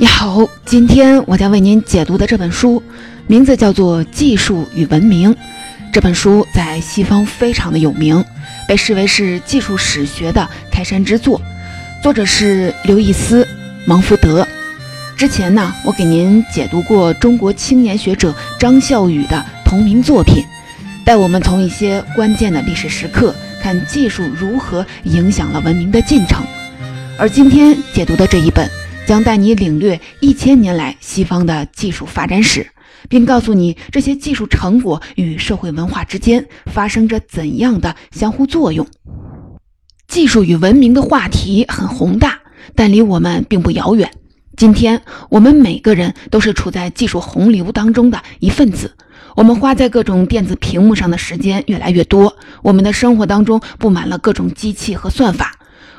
你好，今天我将为您解读的这本书名字叫做《技术与文明》。这本书在西方非常的有名，被视为是技术史学的开山之作。作者是刘易斯·芒福德。之前呢，我给您解读过中国青年学者张孝宇的同名作品，带我们从一些关键的历史时刻看技术如何影响了文明的进程。而今天解读的这一本。将带你领略一千年来西方的技术发展史，并告诉你这些技术成果与社会文化之间发生着怎样的相互作用。技术与文明的话题很宏大，但离我们并不遥远。今天我们每个人都是处在技术洪流当中的一份子。我们花在各种电子屏幕上的时间越来越多，我们的生活当中布满了各种机器和算法。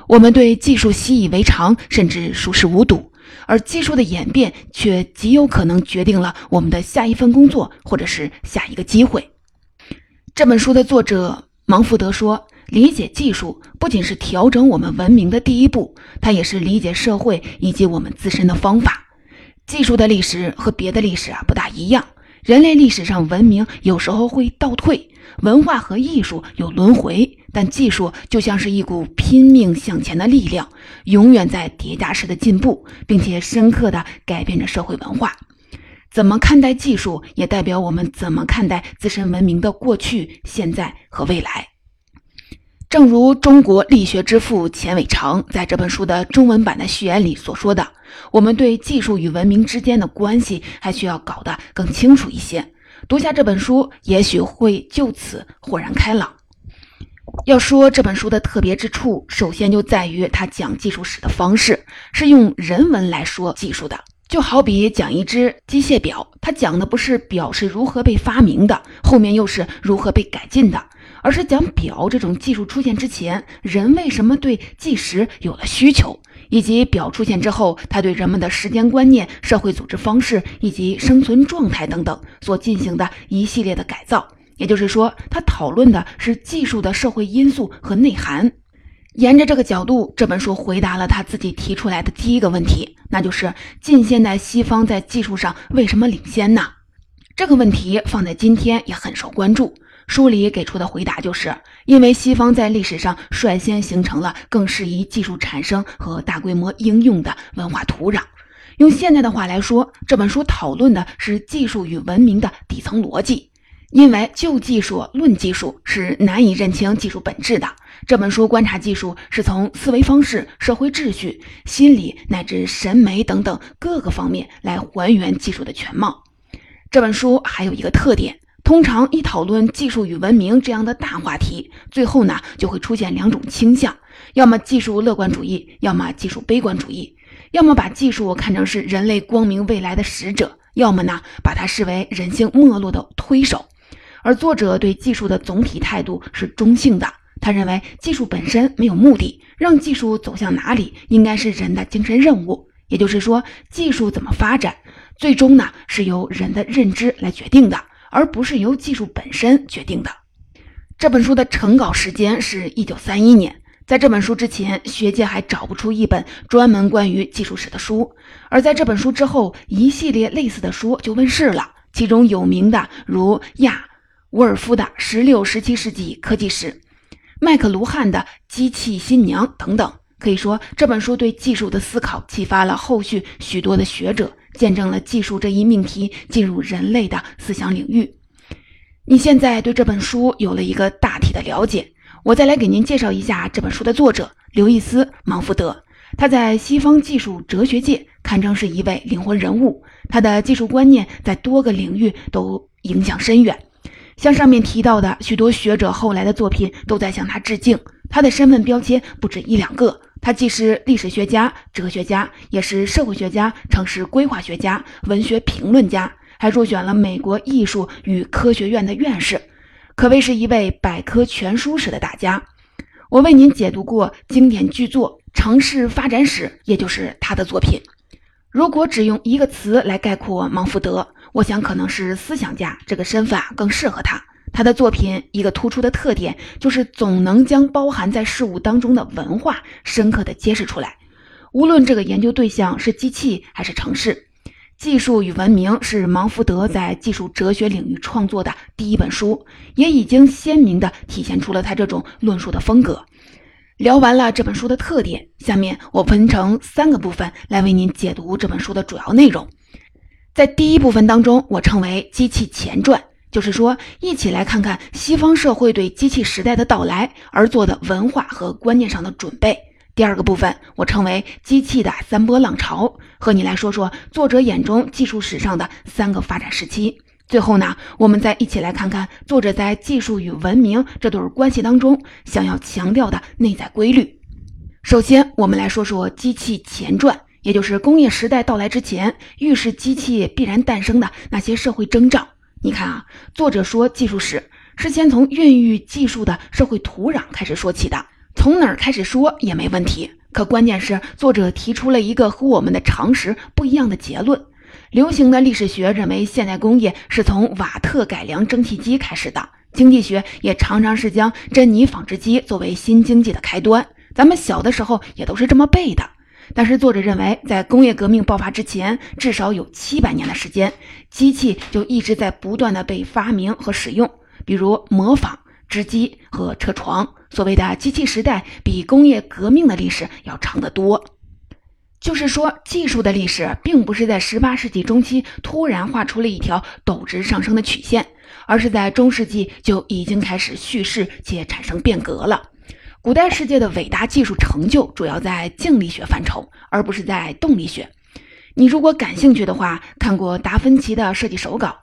我们对技术习以为常，甚至熟视无睹，而技术的演变却极有可能决定了我们的下一份工作，或者是下一个机会。这本书的作者芒福德说：“理解技术不仅是调整我们文明的第一步，它也是理解社会以及我们自身的方法。技术的历史和别的历史啊不大一样，人类历史上文明有时候会倒退，文化和艺术有轮回。”但技术就像是一股拼命向前的力量，永远在叠加式的进步，并且深刻的改变着社会文化。怎么看待技术，也代表我们怎么看待自身文明的过去、现在和未来。正如中国力学之父钱伟长在这本书的中文版的序言里所说的：“我们对技术与文明之间的关系还需要搞得更清楚一些。读下这本书，也许会就此豁然开朗。”要说这本书的特别之处，首先就在于它讲技术史的方式是用人文来说技术的，就好比讲一只机械表，它讲的不是表是如何被发明的，后面又是如何被改进的，而是讲表这种技术出现之前，人为什么对计时有了需求，以及表出现之后，它对人们的时间观念、社会组织方式以及生存状态等等所进行的一系列的改造。也就是说，他讨论的是技术的社会因素和内涵。沿着这个角度，这本书回答了他自己提出来的第一个问题，那就是近现代西方在技术上为什么领先呢？这个问题放在今天也很受关注。书里给出的回答就是，因为西方在历史上率先形成了更适宜技术产生和大规模应用的文化土壤。用现在的话来说，这本书讨论的是技术与文明的底层逻辑。因为就技术论技术是难以认清技术本质的。这本书观察技术是从思维方式、社会秩序、心理乃至审美等等各个方面来还原技术的全貌。这本书还有一个特点：通常一讨论技术与文明这样的大话题，最后呢就会出现两种倾向：要么技术乐观主义，要么技术悲观主义；要么把技术看成是人类光明未来的使者，要么呢把它视为人性没落的推手。而作者对技术的总体态度是中性的，他认为技术本身没有目的，让技术走向哪里应该是人的精神任务。也就是说，技术怎么发展，最终呢是由人的认知来决定的，而不是由技术本身决定的。这本书的成稿时间是一九三一年，在这本书之前，学界还找不出一本专门关于技术史的书，而在这本书之后，一系列类似的书就问世了，其中有名的如亚。沃尔夫的十六、十七世纪科技史，麦克卢汉的机器新娘等等，可以说这本书对技术的思考启发了后续许多的学者，见证了技术这一命题进入人类的思想领域。你现在对这本书有了一个大体的了解，我再来给您介绍一下这本书的作者刘易斯·芒福德。他在西方技术哲学界堪称是一位灵魂人物，他的技术观念在多个领域都影响深远。像上面提到的许多学者后来的作品都在向他致敬。他的身份标签不止一两个，他既是历史学家、哲学家，也是社会学家、城市规划学家、文学评论家，还入选了美国艺术与科学院的院士，可谓是一位百科全书式的大家。我为您解读过经典巨作《城市发展史》，也就是他的作品。如果只用一个词来概括芒福德。我想，可能是思想家这个身份啊更适合他。他的作品一个突出的特点，就是总能将包含在事物当中的文化深刻的揭示出来。无论这个研究对象是机器还是城市。技术与文明是芒福德在技术哲学领域创作的第一本书，也已经鲜明地体现出了他这种论述的风格。聊完了这本书的特点，下面我分成三个部分来为您解读这本书的主要内容。在第一部分当中，我称为“机器前传”，就是说，一起来看看西方社会对机器时代的到来而做的文化和观念上的准备。第二个部分，我称为“机器的三波浪潮”，和你来说说作者眼中技术史上的三个发展时期。最后呢，我们再一起来看看作者在技术与文明这对关系当中想要强调的内在规律。首先，我们来说说机器前传，也就是工业时代到来之前预示机器必然诞生的那些社会征兆。你看啊，作者说技术史是先从孕育技术的社会土壤开始说起的。从哪儿开始说也没问题，可关键是作者提出了一个和我们的常识不一样的结论。流行的历史学认为现代工业是从瓦特改良蒸汽机开始的，经济学也常常是将珍妮纺织机作为新经济的开端。咱们小的时候也都是这么背的。但是作者认为，在工业革命爆发之前，至少有七百年的时间，机器就一直在不断的被发明和使用，比如模仿。织机和车床，所谓的机器时代比工业革命的历史要长得多。就是说，技术的历史并不是在十八世纪中期突然画出了一条陡直上升的曲线，而是在中世纪就已经开始叙事且产生变革了。古代世界的伟大技术成就主要在静力学范畴，而不是在动力学。你如果感兴趣的话，看过达芬奇的设计手稿。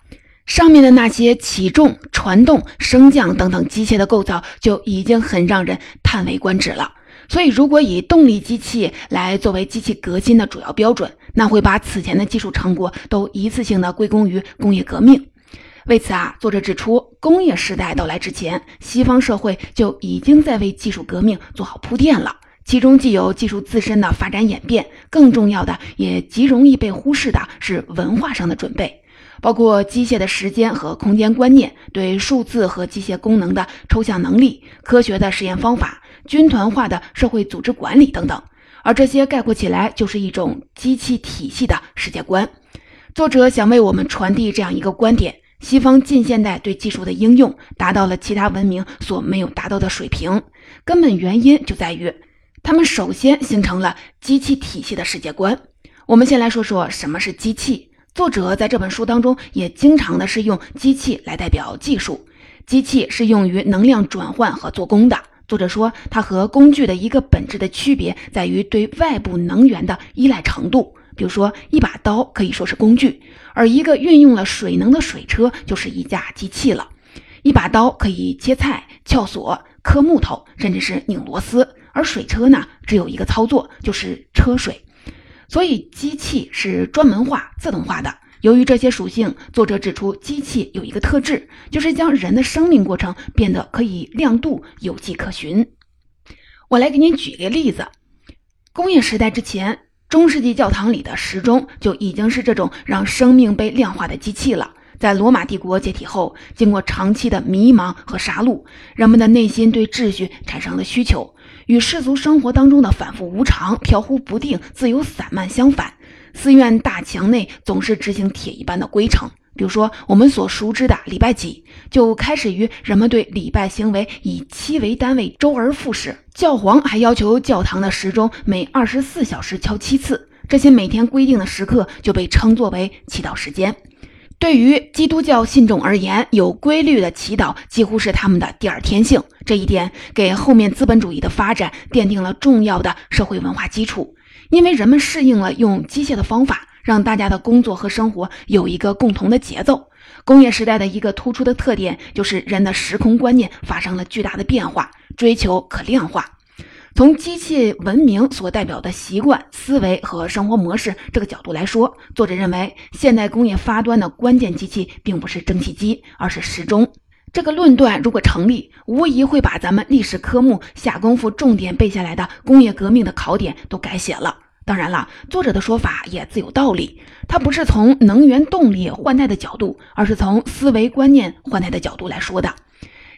上面的那些起重、传动、升降等等机械的构造就已经很让人叹为观止了。所以，如果以动力机器来作为机器革新的主要标准，那会把此前的技术成果都一次性的归功于工业革命。为此啊，作者指出，工业时代到来之前，西方社会就已经在为技术革命做好铺垫了。其中既有技术自身的发展演变，更重要的也极容易被忽视的是文化上的准备。包括机械的时间和空间观念，对数字和机械功能的抽象能力，科学的实验方法，军团化的社会组织管理等等。而这些概括起来，就是一种机器体系的世界观。作者想为我们传递这样一个观点：西方近现代对技术的应用达到了其他文明所没有达到的水平。根本原因就在于，他们首先形成了机器体系的世界观。我们先来说说什么是机器。作者在这本书当中也经常的是用机器来代表技术，机器是用于能量转换和做工的。作者说，它和工具的一个本质的区别在于对外部能源的依赖程度。比如说，一把刀可以说是工具，而一个运用了水能的水车就是一架机器了。一把刀可以切菜、撬锁、刻木头，甚至是拧螺丝，而水车呢，只有一个操作，就是车水。所以，机器是专门化、自动化的。由于这些属性，作者指出，机器有一个特质，就是将人的生命过程变得可以亮度、有迹可循。我来给您举个例子：工业时代之前，中世纪教堂里的时钟就已经是这种让生命被量化的机器了。在罗马帝国解体后，经过长期的迷茫和杀戮，人们的内心对秩序产生了需求。与世俗生活当中的反复无常、飘忽不定、自由散漫相反，寺院大墙内总是执行铁一般的规程。比如说，我们所熟知的礼拜几，就开始于人们对礼拜行为以七为单位，周而复始。教皇还要求教堂的时钟每二十四小时敲七次，这些每天规定的时刻就被称作为祈祷时间。对于基督教信众而言，有规律的祈祷几乎是他们的第二天性。这一点给后面资本主义的发展奠定了重要的社会文化基础。因为人们适应了用机械的方法，让大家的工作和生活有一个共同的节奏。工业时代的一个突出的特点就是人的时空观念发生了巨大的变化，追求可量化。从机器文明所代表的习惯、思维和生活模式这个角度来说，作者认为现代工业发端的关键机器并不是蒸汽机，而是时钟。这个论断如果成立，无疑会把咱们历史科目下功夫重点背下来的工业革命的考点都改写了。当然了，作者的说法也自有道理，他不是从能源动力换代的角度，而是从思维观念换代的角度来说的。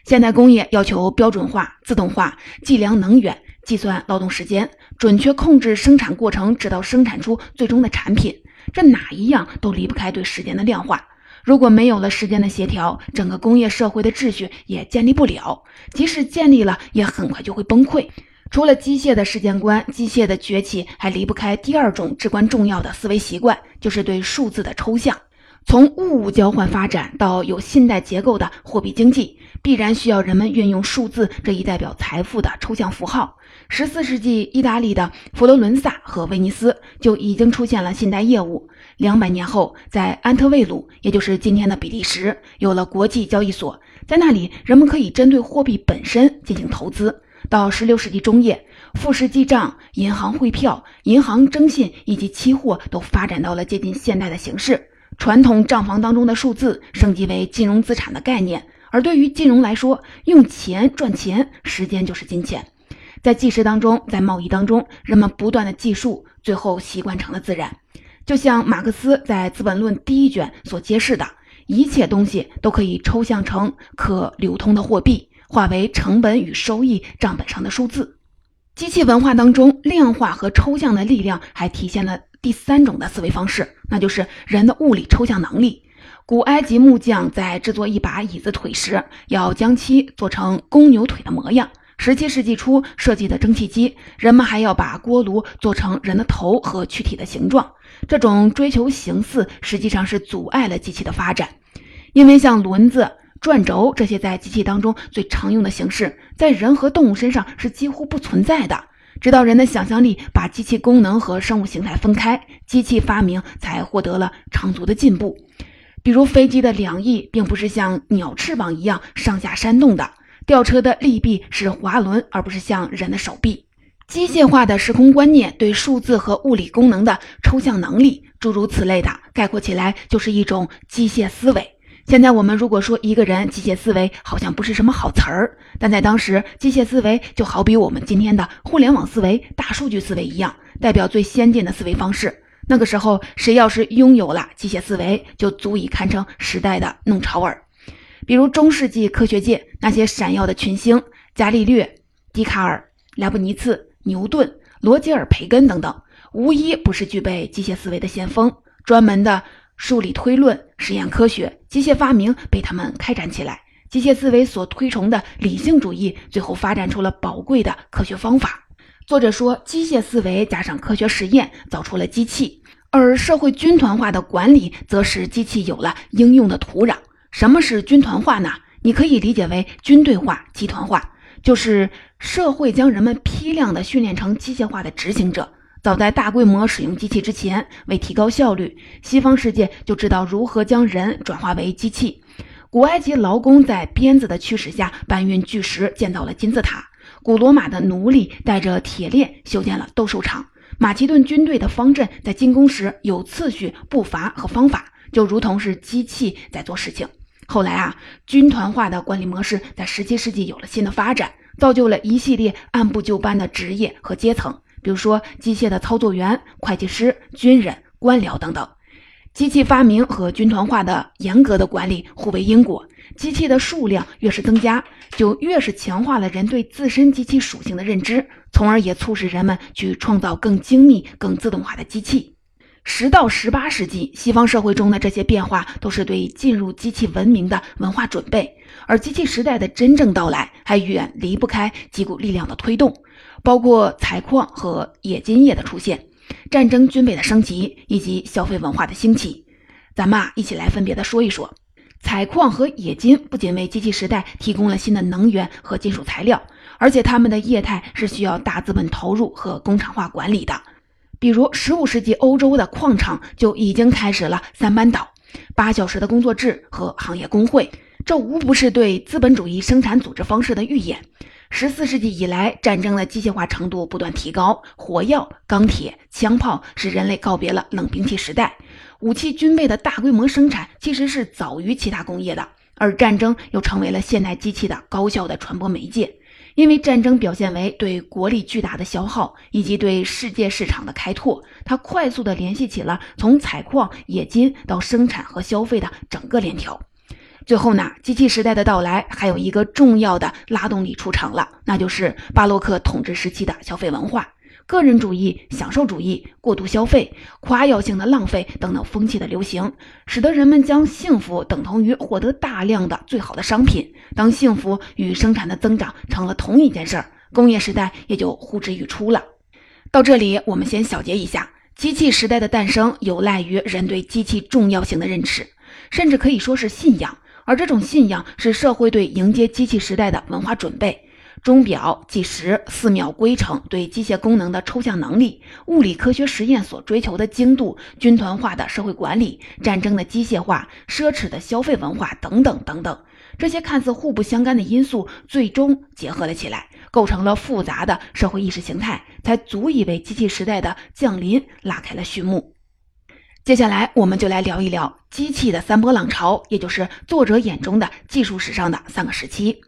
现代工业要求标准化、自动化、计量能源。计算劳动时间，准确控制生产过程，直到生产出最终的产品。这哪一样都离不开对时间的量化。如果没有了时间的协调，整个工业社会的秩序也建立不了。即使建立了，也很快就会崩溃。除了机械的时间观，机械的崛起还离不开第二种至关重要的思维习惯，就是对数字的抽象。从物物交换发展到有信贷结构的货币经济，必然需要人们运用数字这一代表财富的抽象符号。十四世纪，意大利的佛罗伦萨和威尼斯就已经出现了信贷业务。两百年后，在安特卫鲁，也就是今天的比利时，有了国际交易所，在那里，人们可以针对货币本身进行投资。到十六世纪中叶，复式记账、银行汇票、银行征信以及期货都发展到了接近现代的形式。传统账房当中的数字升级为金融资产的概念，而对于金融来说，用钱赚钱，时间就是金钱。在计时当中，在贸易当中，人们不断的计数，最后习惯成了自然。就像马克思在《资本论》第一卷所揭示的，一切东西都可以抽象成可流通的货币，化为成本与收益账本上的数字。机器文化当中，量化和抽象的力量还体现了。第三种的思维方式，那就是人的物理抽象能力。古埃及木匠在制作一把椅子腿时，要将其做成公牛腿的模样。十七世纪初设计的蒸汽机，人们还要把锅炉做成人的头和躯体的形状。这种追求形似，实际上是阻碍了机器的发展，因为像轮子、转轴这些在机器当中最常用的形式，在人和动物身上是几乎不存在的。直到人的想象力把机器功能和生物形态分开，机器发明才获得了长足的进步。比如飞机的两翼并不是像鸟翅膀一样上下扇动的，吊车的利臂是滑轮而不是像人的手臂。机械化的时空观念对数字和物理功能的抽象能力，诸如此类的，概括起来就是一种机械思维。现在我们如果说一个人机械思维，好像不是什么好词儿，但在当时，机械思维就好比我们今天的互联网思维、大数据思维一样，代表最先进的思维方式。那个时候，谁要是拥有了机械思维，就足以堪称时代的弄潮儿。比如中世纪科学界那些闪耀的群星，伽利略、笛卡尔、莱布尼茨、牛顿、罗杰尔·培根等等，无一不是具备机械思维的先锋，专门的。数理推论、实验科学、机械发明被他们开展起来，机械思维所推崇的理性主义，最后发展出了宝贵的科学方法。作者说，机械思维加上科学实验，造出了机器；而社会军团化的管理，则使机器有了应用的土壤。什么是军团化呢？你可以理解为军队化、集团化，就是社会将人们批量的训练成机械化的执行者。早在大规模使用机器之前，为提高效率，西方世界就知道如何将人转化为机器。古埃及劳工在鞭子的驱使下搬运巨石，建造了金字塔；古罗马的奴隶带着铁链修建了斗兽场；马其顿军队的方阵在进攻时有次序、步伐和方法，就如同是机器在做事情。后来啊，军团化的管理模式在17世纪有了新的发展，造就了一系列按部就班的职业和阶层。比如说，机械的操作员、会计师、军人、官僚等等，机器发明和军团化的严格的管理互为因果。机器的数量越是增加，就越是强化了人对自身机器属性的认知，从而也促使人们去创造更精密、更自动化的机器。十到十八世纪，西方社会中的这些变化都是对进入机器文明的文化准备，而机器时代的真正到来还远离不开几股力量的推动。包括采矿和冶金业的出现，战争军备的升级，以及消费文化的兴起。咱们啊，一起来分别的说一说。采矿和冶金不仅为机器时代提供了新的能源和金属材料，而且他们的业态是需要大资本投入和工厂化管理的。比如，十五世纪欧洲的矿场就已经开始了三班倒、八小时的工作制和行业工会，这无不是对资本主义生产组织方式的预演。十四世纪以来，战争的机械化程度不断提高，火药、钢铁、枪炮使人类告别了冷兵器时代。武器军备的大规模生产其实是早于其他工业的，而战争又成为了现代机器的高效的传播媒介。因为战争表现为对国力巨大的消耗以及对世界市场的开拓，它快速地联系起了从采矿、冶金到生产和消费的整个链条。最后呢，机器时代的到来还有一个重要的拉动力出场了，那就是巴洛克统治时期的消费文化。个人主义、享受主义、过度消费、夸耀性的浪费等等风气的流行，使得人们将幸福等同于获得大量的最好的商品。当幸福与生产的增长成了同一件事儿，工业时代也就呼之欲出了。到这里，我们先小结一下：机器时代的诞生有赖于人对机器重要性的认识，甚至可以说是信仰。而这种信仰是社会对迎接机器时代的文化准备。钟表、计时、四秒规程，对机械功能的抽象能力，物理科学实验所追求的精度，军团化的社会管理，战争的机械化，奢侈的消费文化等等等等，这些看似互不相干的因素，最终结合了起来，构成了复杂的社会意识形态，才足以为机器时代的降临拉开了序幕。接下来，我们就来聊一聊机器的三波浪潮，也就是作者眼中的技术史上的三个时期。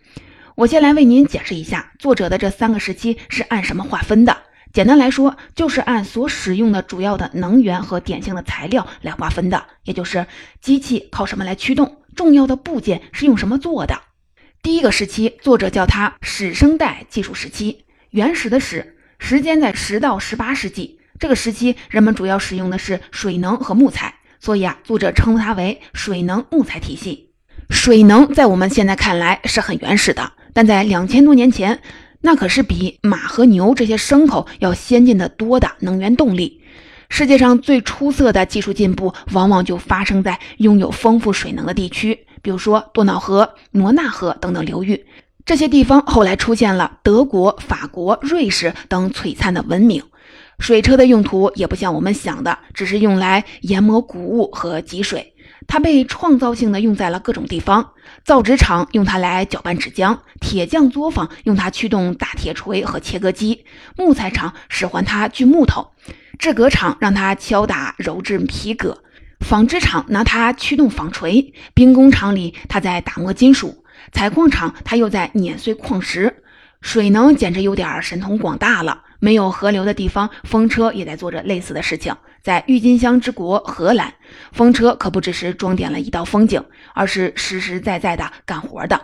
我先来为您解释一下，作者的这三个时期是按什么划分的。简单来说，就是按所使用的主要的能源和典型的材料来划分的，也就是机器靠什么来驱动，重要的部件是用什么做的。第一个时期，作者叫它始生代技术时期，原始的始，时间在十到十八世纪。这个时期，人们主要使用的是水能和木材，所以啊，作者称它为水能木材体系。水能在我们现在看来是很原始的。但在两千多年前，那可是比马和牛这些牲口要先进的多的能源动力。世界上最出色的技术进步，往往就发生在拥有丰富水能的地区，比如说多瑙河、罗纳河等等流域。这些地方后来出现了德国、法国、瑞士等璀璨的文明。水车的用途也不像我们想的，只是用来研磨谷物和汲水。它被创造性的用在了各种地方，造纸厂用它来搅拌纸浆，铁匠作坊用它驱动大铁锤和切割机，木材厂使唤它锯木头，制革厂让它敲打揉制皮革，纺织厂拿它驱动纺锤，兵工厂里它在打磨金属，采矿厂它又在碾碎矿石，水能简直有点神通广大了。没有河流的地方，风车也在做着类似的事情。在郁金香之国荷兰，风车可不只是装点了一道风景，而是实实在在的干活的。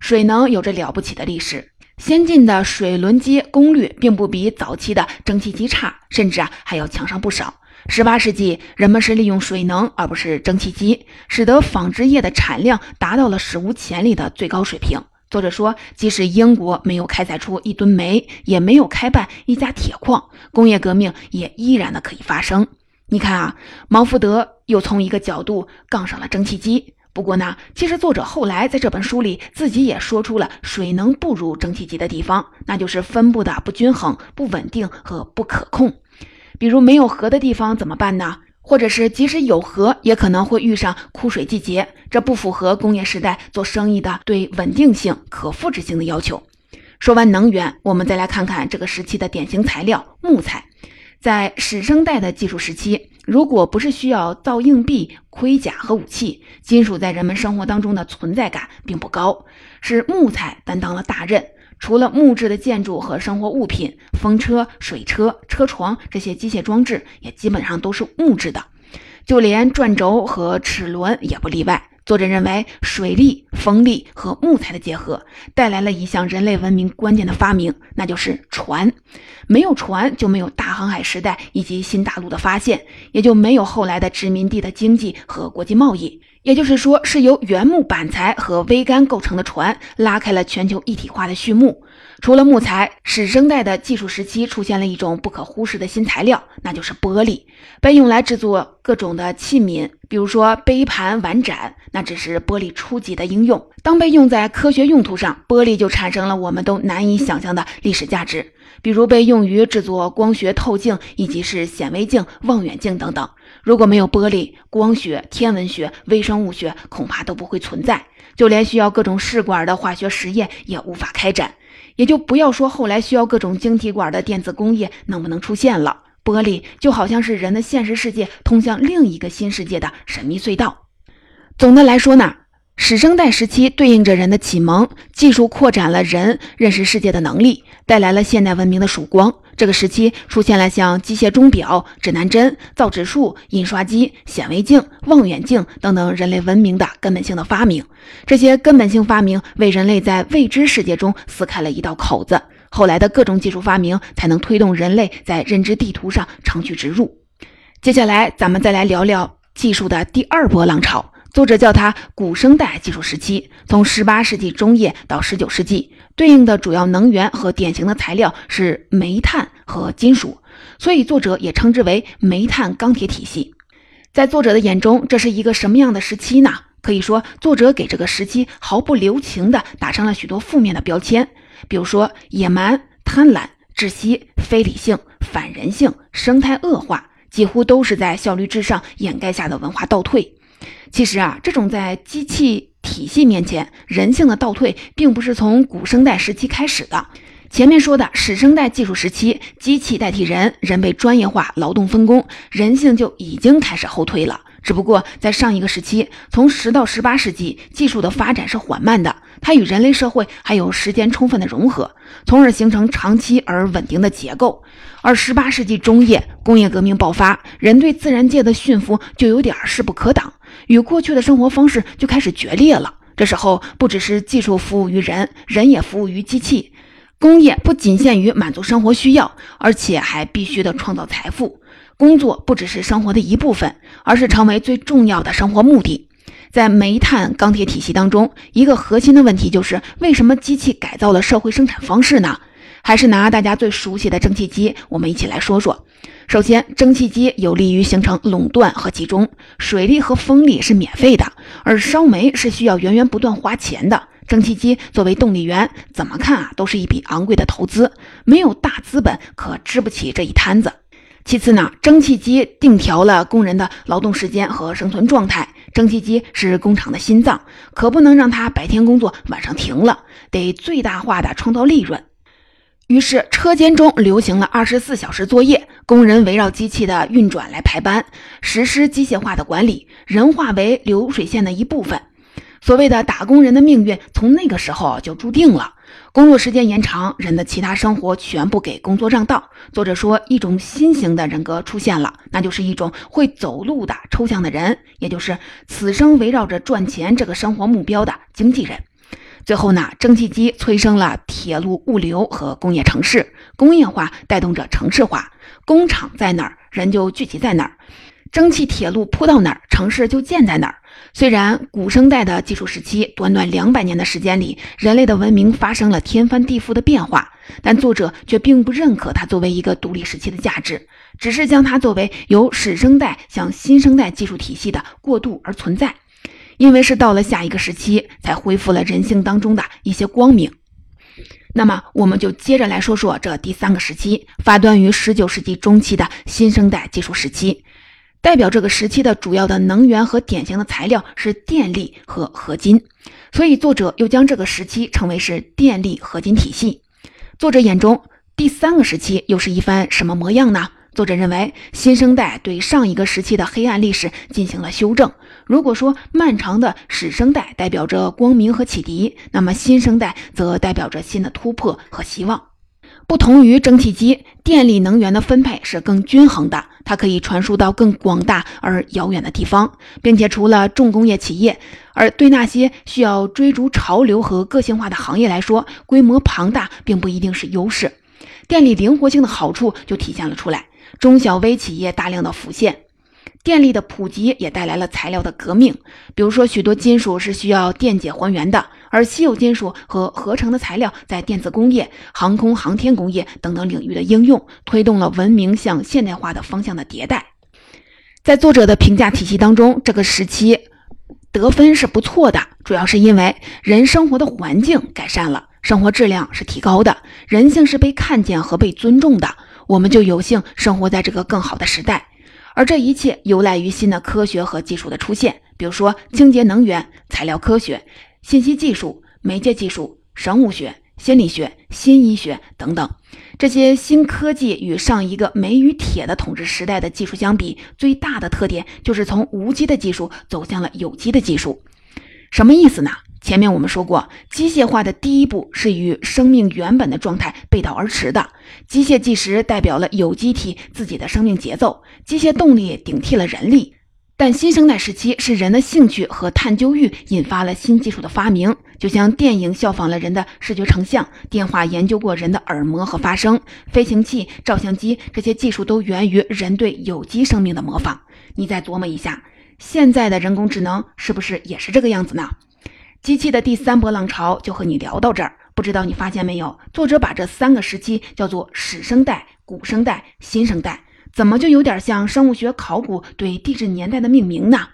水能有着了不起的历史，先进的水轮机功率并不比早期的蒸汽机差，甚至啊还要强上不少。十八世纪，人们是利用水能而不是蒸汽机，使得纺织业的产量达到了史无前例的最高水平。作者说，即使英国没有开采出一吨煤，也没有开办一家铁矿，工业革命也依然的可以发生。你看啊，毛福德又从一个角度杠上了蒸汽机。不过呢，其实作者后来在这本书里自己也说出了水能不如蒸汽机的地方，那就是分布的不均衡、不稳定和不可控。比如没有河的地方怎么办呢？或者是即使有河，也可能会遇上枯水季节，这不符合工业时代做生意的对稳定性、可复制性的要求。说完能源，我们再来看看这个时期的典型材料——木材。在始生代的技术时期，如果不是需要造硬币、盔甲和武器，金属在人们生活当中的存在感并不高，是木材担当了大任。除了木质的建筑和生活物品，风车、水车、车床这些机械装置也基本上都是木质的，就连转轴和齿轮也不例外。作者认为，水力、风力和木材的结合带来了一项人类文明关键的发明，那就是船。没有船，就没有大航海时代以及新大陆的发现，也就没有后来的殖民地的经济和国际贸易。也就是说，是由原木板材和桅杆构成的船，拉开了全球一体化的序幕。除了木材，使生代的技术时期出现了一种不可忽视的新材料，那就是玻璃，被用来制作各种的器皿，比如说杯盘碗盏，那只是玻璃初级的应用。当被用在科学用途上，玻璃就产生了我们都难以想象的历史价值，比如被用于制作光学透镜，以及是显微镜、望远镜等等。如果没有玻璃，光学、天文学、微生物学恐怕都不会存在，就连需要各种试管的化学实验也无法开展。也就不要说后来需要各种晶体管的电子工业能不能出现了。玻璃就好像是人的现实世界通向另一个新世界的神秘隧道。总的来说呢，始生代时期对应着人的启蒙，技术扩展了人认识世界的能力，带来了现代文明的曙光。这个时期出现了像机械钟表、指南针、造纸术、印刷机、显微镜、望远镜等等人类文明的根本性的发明。这些根本性发明为人类在未知世界中撕开了一道口子。后来的各种技术发明才能推动人类在认知地图上长驱直入。接下来，咱们再来聊聊技术的第二波浪潮。作者叫它古生代技术时期，从十八世纪中叶到十九世纪，对应的主要能源和典型的材料是煤炭和金属，所以作者也称之为煤炭钢铁体系。在作者的眼中，这是一个什么样的时期呢？可以说，作者给这个时期毫不留情地打上了许多负面的标签。比如说野蛮、贪婪、窒息、非理性、反人性、生态恶化，几乎都是在效率至上掩盖下的文化倒退。其实啊，这种在机器体系面前人性的倒退，并不是从古生代时期开始的。前面说的始生代技术时期，机器代替人，人被专业化，劳动分工，人性就已经开始后退了。只不过在上一个时期，从十到十八世纪，技术的发展是缓慢的，它与人类社会还有时间充分的融合，从而形成长期而稳定的结构。而十八世纪中叶，工业革命爆发，人对自然界的驯服就有点势不可挡，与过去的生活方式就开始决裂了。这时候，不只是技术服务于人，人也服务于机器，工业不仅限于满足生活需要，而且还必须的创造财富。工作不只是生活的一部分，而是成为最重要的生活目的。在煤炭钢铁体系当中，一个核心的问题就是：为什么机器改造了社会生产方式呢？还是拿大家最熟悉的蒸汽机，我们一起来说说。首先，蒸汽机有利于形成垄断和集中，水力和风力是免费的，而烧煤是需要源源不断花钱的。蒸汽机作为动力源，怎么看啊，都是一笔昂贵的投资，没有大资本可支不起这一摊子。其次呢，蒸汽机定调了工人的劳动时间和生存状态。蒸汽机是工厂的心脏，可不能让它白天工作，晚上停了，得最大化的创造利润。于是车间中流行了二十四小时作业，工人围绕机器的运转来排班，实施机械化的管理，人化为流水线的一部分。所谓的打工人的命运，从那个时候就注定了。工作时间延长，人的其他生活全部给工作让道。作者说，一种新型的人格出现了，那就是一种会走路的抽象的人，也就是此生围绕着赚钱这个生活目标的经纪人。最后呢，蒸汽机催生了铁路、物流和工业城市，工业化带动着城市化，工厂在哪儿，人就聚集在哪儿。蒸汽铁路铺到哪儿，城市就建在哪儿。虽然古生代的技术时期，短短两百年的时间里，人类的文明发生了天翻地覆的变化，但作者却并不认可它作为一个独立时期的价值，只是将它作为由始生代向新生代技术体系的过渡而存在。因为是到了下一个时期，才恢复了人性当中的一些光明。那么，我们就接着来说说这第三个时期，发端于十九世纪中期的新生代技术时期。代表这个时期的主要的能源和典型的材料是电力和合金，所以作者又将这个时期称为是电力合金体系。作者眼中第三个时期又是一番什么模样呢？作者认为新生代对上一个时期的黑暗历史进行了修正。如果说漫长的始生代代表着光明和启迪，那么新生代则代表着新的突破和希望。不同于蒸汽机，电力能源的分配是更均衡的，它可以传输到更广大而遥远的地方，并且除了重工业企业，而对那些需要追逐潮流和个性化的行业来说，规模庞大并不一定是优势。电力灵活性的好处就体现了出来，中小微企业大量的浮现。电力的普及也带来了材料的革命，比如说许多金属是需要电解还原的，而稀有金属和合成的材料在电子工业、航空航天工业等等领域的应用，推动了文明向现代化的方向的迭代。在作者的评价体系当中，这个时期得分是不错的，主要是因为人生活的环境改善了，生活质量是提高的，人性是被看见和被尊重的，我们就有幸生活在这个更好的时代。而这一切由来于新的科学和技术的出现，比如说清洁能源、材料科学、信息技术、媒介技术、生物学、心理学、新医学等等。这些新科技与上一个煤与铁的统治时代的技术相比，最大的特点就是从无机的技术走向了有机的技术。什么意思呢？前面我们说过，机械化的第一步是与生命原本的状态背道而驰的。机械计时代表了有机体自己的生命节奏，机械动力顶替了人力。但新生代时期是人的兴趣和探究欲引发了新技术的发明，就像电影效仿了人的视觉成像，电话研究过人的耳膜和发声，飞行器、照相机这些技术都源于人对有机生命的模仿。你再琢磨一下，现在的人工智能是不是也是这个样子呢？机器的第三波浪潮就和你聊到这儿，不知道你发现没有？作者把这三个时期叫做始生代、古生代、新生代。怎么就有点像生物学考古对地质年代的命名呢？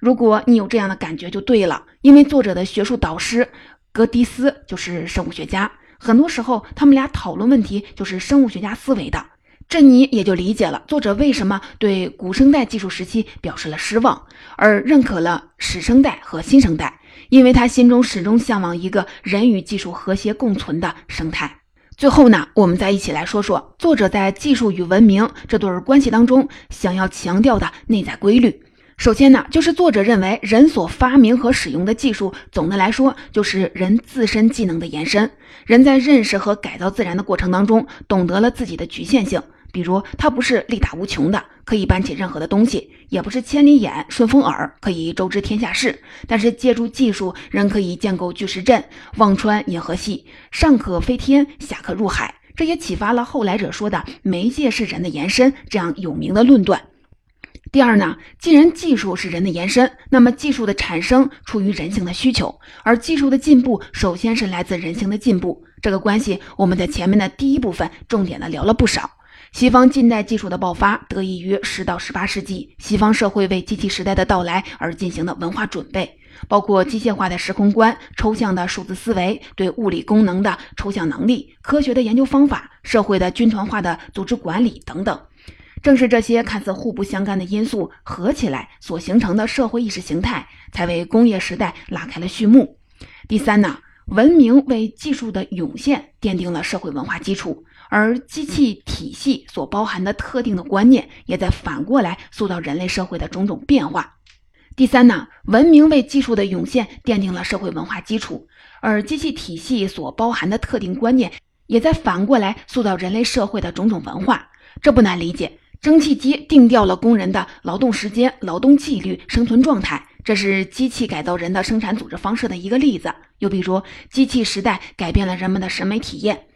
如果你有这样的感觉，就对了，因为作者的学术导师格迪斯就是生物学家，很多时候他们俩讨论问题就是生物学家思维的，这你也就理解了作者为什么对古生代技术时期表示了失望，而认可了始生代和新生代，因为他心中始终向往一个人与技术和谐共存的生态。最后呢，我们再一起来说说作者在技术与文明这对关系当中想要强调的内在规律。首先呢，就是作者认为人所发明和使用的技术，总的来说就是人自身技能的延伸。人在认识和改造自然的过程当中，懂得了自己的局限性。比如，它不是力大无穷的，可以搬起任何的东西；也不是千里眼、顺风耳，可以周知天下事。但是，借助技术，人可以建构巨石阵，望穿银河系，上可飞天，下可入海。这也启发了后来者说的“媒介是人的延伸”这样有名的论断。第二呢，既然技术是人的延伸，那么技术的产生出于人性的需求，而技术的进步首先是来自人性的进步。这个关系，我们在前面的第一部分重点的聊了不少。西方近代技术的爆发得益于十到十八世纪西方社会为机器时代的到来而进行的文化准备，包括机械化的时空观、抽象的数字思维、对物理功能的抽象能力、科学的研究方法、社会的军团化的组织管理等等。正是这些看似互不相干的因素合起来所形成的社会意识形态，才为工业时代拉开了序幕。第三呢，文明为技术的涌现奠定了社会文化基础。而机器体系所包含的特定的观念，也在反过来塑造人类社会的种种变化。第三呢，文明为技术的涌现奠定了社会文化基础，而机器体系所包含的特定观念，也在反过来塑造人类社会的种种文化。这不难理解，蒸汽机定调了工人的劳动时间、劳动纪律、生存状态，这是机器改造人的生产组织方式的一个例子。又比如，机器时代改变了人们的审美体验。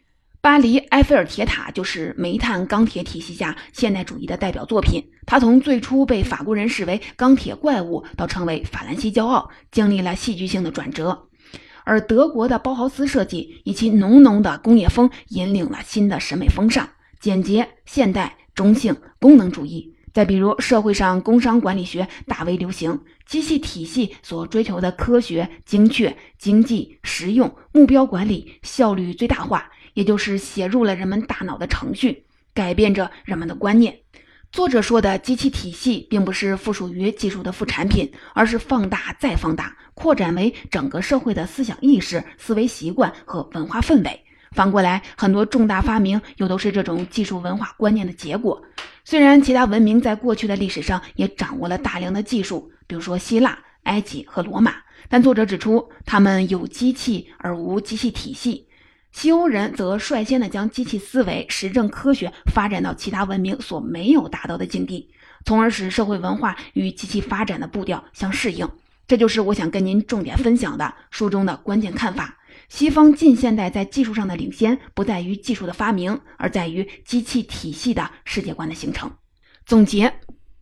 巴黎埃菲尔铁塔就是煤炭钢铁体系下现代主义的代表作品。它从最初被法国人视为钢铁怪物，到成为法兰西骄傲，经历了戏剧性的转折。而德国的包豪斯设计以其浓浓的工业风，引领了新的审美风尚：简洁、现代、中性、功能主义。再比如，社会上工商管理学大为流行，机器体系所追求的科学、精确、经济、实用、目标管理、效率最大化。也就是写入了人们大脑的程序，改变着人们的观念。作者说的机器体系，并不是附属于技术的副产品，而是放大再放大，扩展为整个社会的思想意识、思维习惯和文化氛围。反过来，很多重大发明又都是这种技术文化观念的结果。虽然其他文明在过去的历史上也掌握了大量的技术，比如说希腊、埃及和罗马，但作者指出，他们有机器而无机器体系。西欧人则率先的将机器思维、实证科学发展到其他文明所没有达到的境地，从而使社会文化与机器发展的步调相适应。这就是我想跟您重点分享的书中的关键看法。西方近现代在技术上的领先，不在于技术的发明，而在于机器体系的世界观的形成。总结，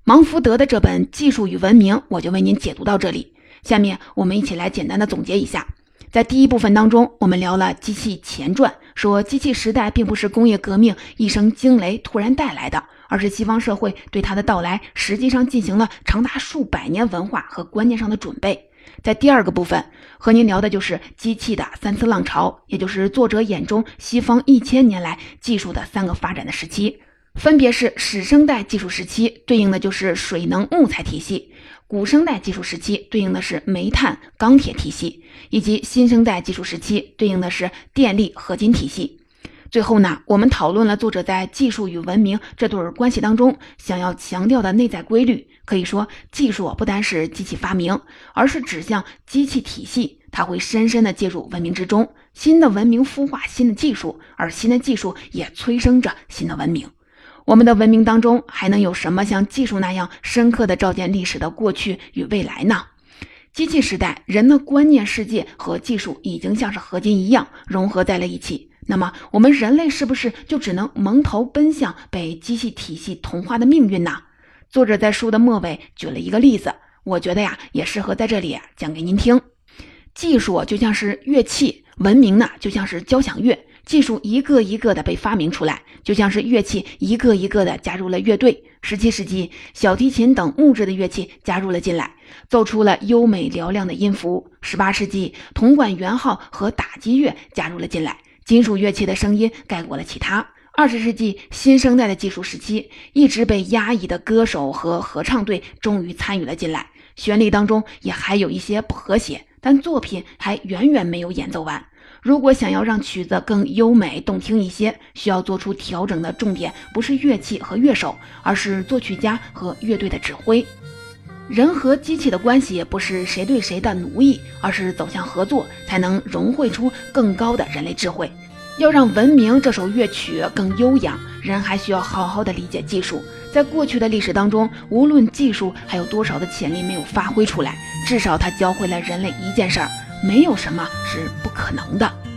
芒福德的这本《技术与文明》，我就为您解读到这里。下面我们一起来简单的总结一下。在第一部分当中，我们聊了机器前传，说机器时代并不是工业革命一声惊雷突然带来的，而是西方社会对它的到来实际上进行了长达数百年文化和观念上的准备。在第二个部分，和您聊的就是机器的三次浪潮，也就是作者眼中西方一千年来技术的三个发展的时期，分别是始生代技术时期，对应的就是水能木材体系。古生代技术时期对应的是煤炭钢铁体系，以及新生代技术时期对应的是电力合金体系。最后呢，我们讨论了作者在技术与文明这对关系当中想要强调的内在规律。可以说，技术不单是机器发明，而是指向机器体系，它会深深地介入文明之中。新的文明孵化新的技术，而新的技术也催生着新的文明。我们的文明当中还能有什么像技术那样深刻的照见历史的过去与未来呢？机器时代，人的观念世界和技术已经像是合金一样融合在了一起。那么，我们人类是不是就只能蒙头奔向被机器体系同化的命运呢？作者在书的末尾举了一个例子，我觉得呀，也适合在这里讲给您听。技术就像是乐器，文明呢就像是交响乐。技术一个一个的被发明出来，就像是乐器一个一个的加入了乐队。十七世纪，小提琴等木质的乐器加入了进来，奏出了优美嘹亮的音符。十八世纪，铜管圆号和打击乐加入了进来。金属乐器的声音盖过了其他。二十世纪新生代的技术时期，一直被压抑的歌手和合唱队终于参与了进来。旋律当中也还有一些不和谐，但作品还远远没有演奏完。如果想要让曲子更优美动听一些，需要做出调整的重点不是乐器和乐手，而是作曲家和乐队的指挥。人和机器的关系不是谁对谁的奴役，而是走向合作，才能融汇出更高的人类智慧。要让文明这首乐曲更悠扬，人还需要好好的理解技术。在过去的历史当中，无论技术还有多少的潜力没有发挥出来，至少它教会了人类一件事儿：没有什么是不可能的。